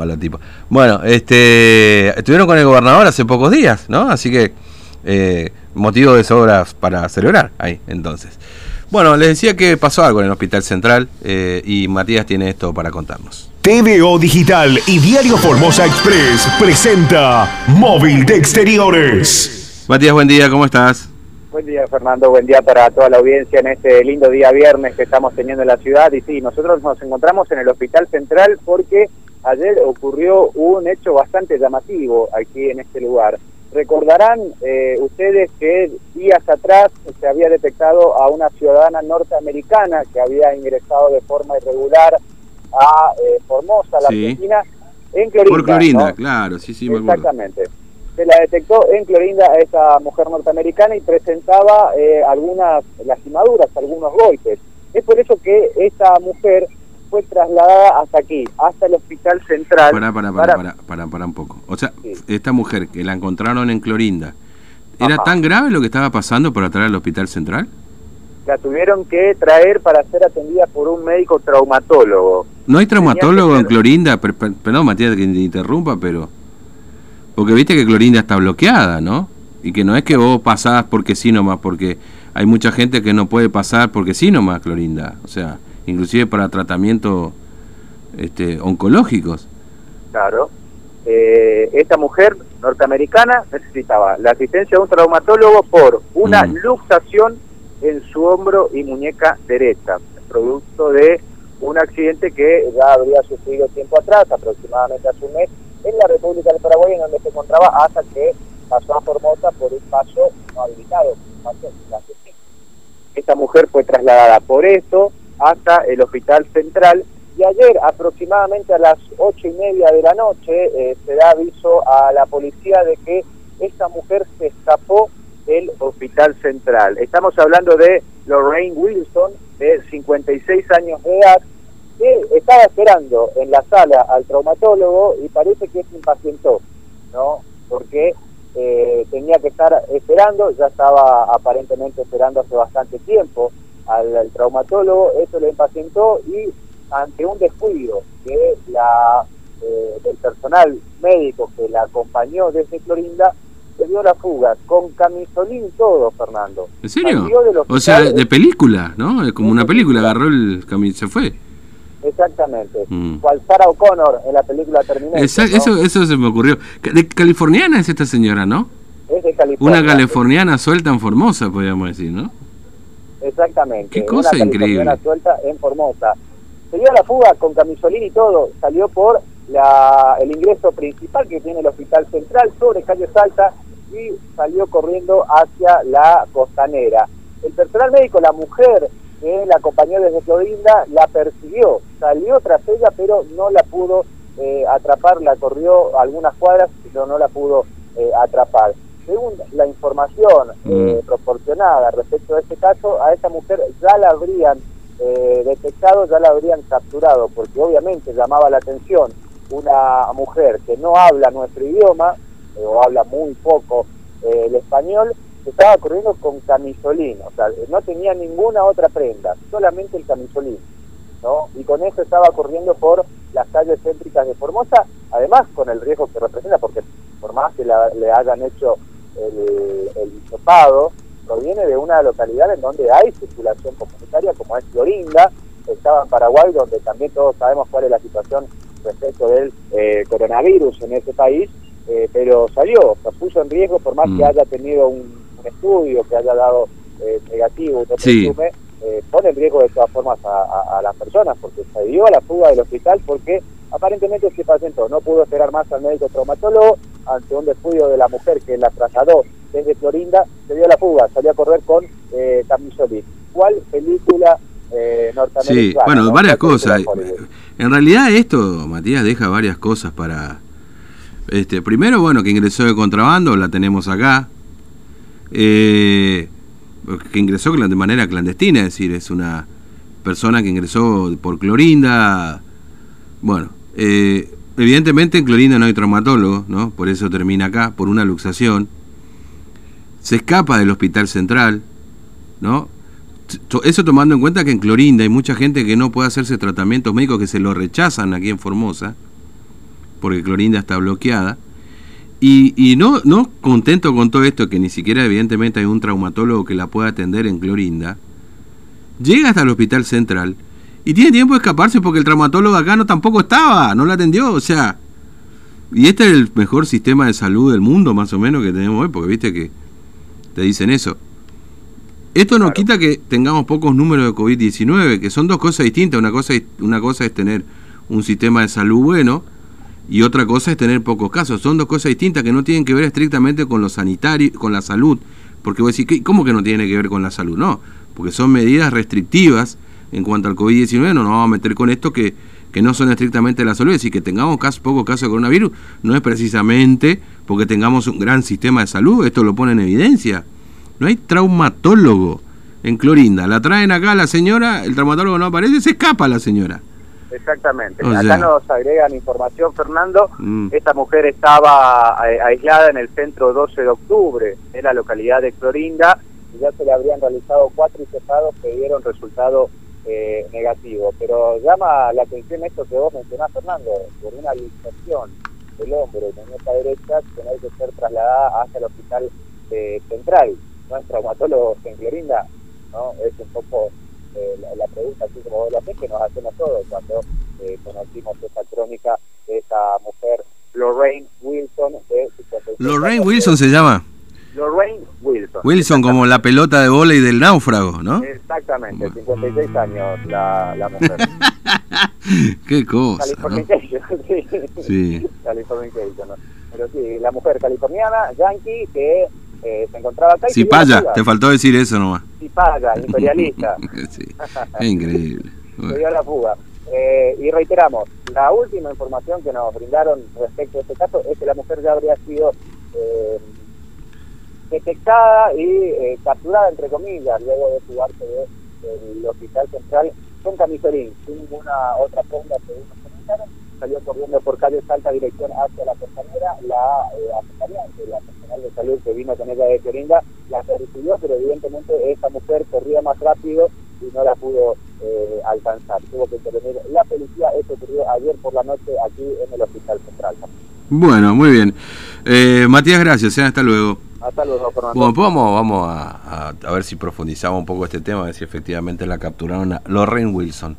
bomba la tipa. Bueno, este, estuvieron con el gobernador hace pocos días, ¿no? Así que eh, motivo de sobras para celebrar ahí, entonces. Bueno, les decía que pasó algo en el Hospital Central eh, y Matías tiene esto para contarnos. TVO Digital y Diario Formosa Express presenta Móvil de Exteriores. Matías, buen día, ¿cómo estás? Buen día, Fernando. Buen día para toda la audiencia en este lindo día viernes que estamos teniendo en la ciudad. Y sí, nosotros nos encontramos en el Hospital Central porque ayer ocurrió un hecho bastante llamativo aquí en este lugar. Recordarán eh, ustedes que días atrás se había detectado a una ciudadana norteamericana que había ingresado de forma irregular a eh, Formosa, la Argentina, en Clorinda. Por Clorinda, claro, sí, sí, me Exactamente. Se la detectó en Clorinda a esa mujer norteamericana y presentaba eh, algunas lastimaduras, algunos golpes. Es por eso que esta mujer fue trasladada hasta aquí, hasta el hospital central. Para, para, para, para, para, un poco. O sea, esta mujer que la encontraron en Clorinda, ¿era tan grave lo que estaba pasando para traer al hospital central? La tuvieron que traer para ser atendida por un médico traumatólogo. ¿No hay traumatólogo en Clorinda? Perdón, Matías, que te interrumpa, pero... Porque viste que Clorinda está bloqueada, ¿no? Y que no es que vos pasás porque sí nomás, porque hay mucha gente que no puede pasar porque sí nomás, Clorinda. O sea, inclusive para tratamientos este, oncológicos. Claro. Eh, esta mujer norteamericana necesitaba la asistencia de un traumatólogo por una mm. luxación en su hombro y muñeca derecha, producto de un accidente que ya habría sufrido tiempo atrás, aproximadamente hace un mes, en la República del Paraguay, en donde se encontraba hasta que pasó a Formosa por un paso no habilitado, un paso Esta mujer fue trasladada por eso hasta el Hospital Central y ayer aproximadamente a las ocho y media de la noche eh, se da aviso a la policía de que esta mujer se escapó del Hospital Central. Estamos hablando de Lorraine Wilson, de 56 años de edad, que estaba esperando en la sala al traumatólogo y parece que se impacientó, ¿no? Porque eh, tenía que estar esperando, ya estaba aparentemente esperando hace bastante tiempo al, traumatólogo, eso le impacientó y ante un descuido de la, eh, del personal médico que la acompañó desde Clorinda, se dio la fuga, con camisolín todo, Fernando. ¿En serio? O sea, de película, ¿no? Es como una película, agarró el camión se fue. Exactamente. Mm. Cual Sarah O'Connor en la película Terminator. eso, eso se me ocurrió. De californiana es esta señora, ¿no? Es de California. Una californiana suelta en Formosa, podríamos decir, ¿no? Exactamente. Qué cosa una increíble. suelta en Formosa. Se dio la fuga con camisolín y todo. Salió por la, el ingreso principal que tiene el Hospital Central sobre calle Salta y salió corriendo hacia la costanera. El personal médico, la mujer que la acompañó desde Clorinda, la persiguió, salió tras ella, pero no la pudo eh, atrapar, la corrió algunas cuadras, pero no la pudo eh, atrapar. Según la información eh, mm. proporcionada respecto a este caso, a esa mujer ya la habrían detectado, ya la habrían capturado, porque obviamente llamaba la atención una mujer que no habla nuestro idioma, o habla muy poco el español, estaba corriendo con camisolín, o sea, no tenía ninguna otra prenda, solamente el camisolín, ¿no? Y con eso estaba corriendo por las calles céntricas de Formosa, además con el riesgo que representa, porque por más que le hayan hecho el, el proviene de una localidad en donde hay circulación comunitaria, como es Florinda, estaba en Paraguay, donde también todos sabemos cuál es la situación respecto del eh, coronavirus en ese país, eh, pero salió, se puso en riesgo por más que mm. haya tenido un un estudio que haya dado eh, negativo, no presume, eh, pone en riesgo de todas formas a, las personas, porque se dio a la fuga del hospital porque aparentemente ese paciente no pudo esperar más al médico traumatólogo ante un descuido de la mujer que la trasladó desde Florinda, se dio la fuga, salió a correr con eh, ¿Cuál película eh, norteamericana? Sí, bueno, varias cosas. En realidad esto, Matías, deja varias cosas para... Este, primero, bueno, que ingresó de contrabando, la tenemos acá, eh, que ingresó de manera clandestina, es decir, es una persona que ingresó por Clorinda. Bueno, eh, evidentemente en Clorinda no hay traumatólogo, ¿no? Por eso termina acá, por una luxación. Se escapa del hospital central, ¿no? Eso tomando en cuenta que en Clorinda hay mucha gente que no puede hacerse tratamientos médicos que se lo rechazan aquí en Formosa. porque Clorinda está bloqueada. Y, no, no contento con todo esto, que ni siquiera evidentemente hay un traumatólogo que la pueda atender en Clorinda, llega hasta el hospital central y tiene tiempo de escaparse porque el traumatólogo acá no tampoco estaba, no la atendió, o sea, y este es el mejor sistema de salud del mundo más o menos que tenemos hoy, porque viste que te dicen eso. Esto no quita que tengamos pocos números de COVID-19, que son dos cosas distintas. Una cosa, una cosa es tener un sistema de salud bueno y otra cosa es tener pocos casos. Son dos cosas distintas que no tienen que ver estrictamente con lo sanitario, con la salud. Porque vos decís, ¿cómo que no tiene que ver con la salud? No, porque son medidas restrictivas en cuanto al COVID-19. No nos vamos a meter con esto que, que no son estrictamente la salud. Es decir, que tengamos casos, pocos casos de coronavirus no es precisamente porque tengamos un gran sistema de salud. Esto lo pone en evidencia. No hay traumatólogo en Clorinda. La traen acá la señora, el traumatólogo no aparece, se escapa la señora. Exactamente. Acá nos agregan información, Fernando. Mm. Esta mujer estaba aislada en el centro 12 de octubre, en la localidad de Clorinda, y ya se le habrían realizado cuatro infectados que dieron resultado eh, negativo. Pero llama la atención esto que vos mencionás, Fernando, por una luxación del hombro y muñeca derecha, tener que ser trasladada hasta el hospital eh, central. No es traumatólogo en Clorinda, ¿no? Es un poco eh, la, pregunta, así como vos la que nos hacemos todos cuando eh, conocimos esa crónica de esa mujer, Lorraine Wilson. De Lorraine Wilson se llama. Lorraine Wilson. Wilson como la pelota de volei del náufrago, ¿no? Exactamente, 56 años la, la mujer. Qué cosa. Californication, sí. sí. Californication, ¿no? Pero sí, la mujer californiana, yankee, que eh, se encontraba acá. Si paya, te faltó decir eso nomás. Si paya, imperialista. sí, es increíble. Se dio la fuga. Eh, y reiteramos, la última información que nos brindaron respecto a este caso es que la mujer ya habría sido eh, detectada y eh, capturada, entre comillas, luego de fugarse del hospital central con camisolín, sin ninguna otra pregunta que nos comentaron. Salió corriendo por calle Salta, dirección hacia la costanera, la eh, acompañante, la personal de salud que vino con ella de Corinda, la recibió, pero evidentemente esa mujer corría más rápido y no la pudo eh, alcanzar. Tuvo que intervenir la policía, eso ocurrió ayer por la noche aquí en el Hospital Central. Bueno, muy bien. Eh, Matías, gracias. Hasta luego. Bueno, pues vamos, vamos a, a, ver si profundizamos un poco este tema, a ver si efectivamente la capturaron a Lorraine Wilson.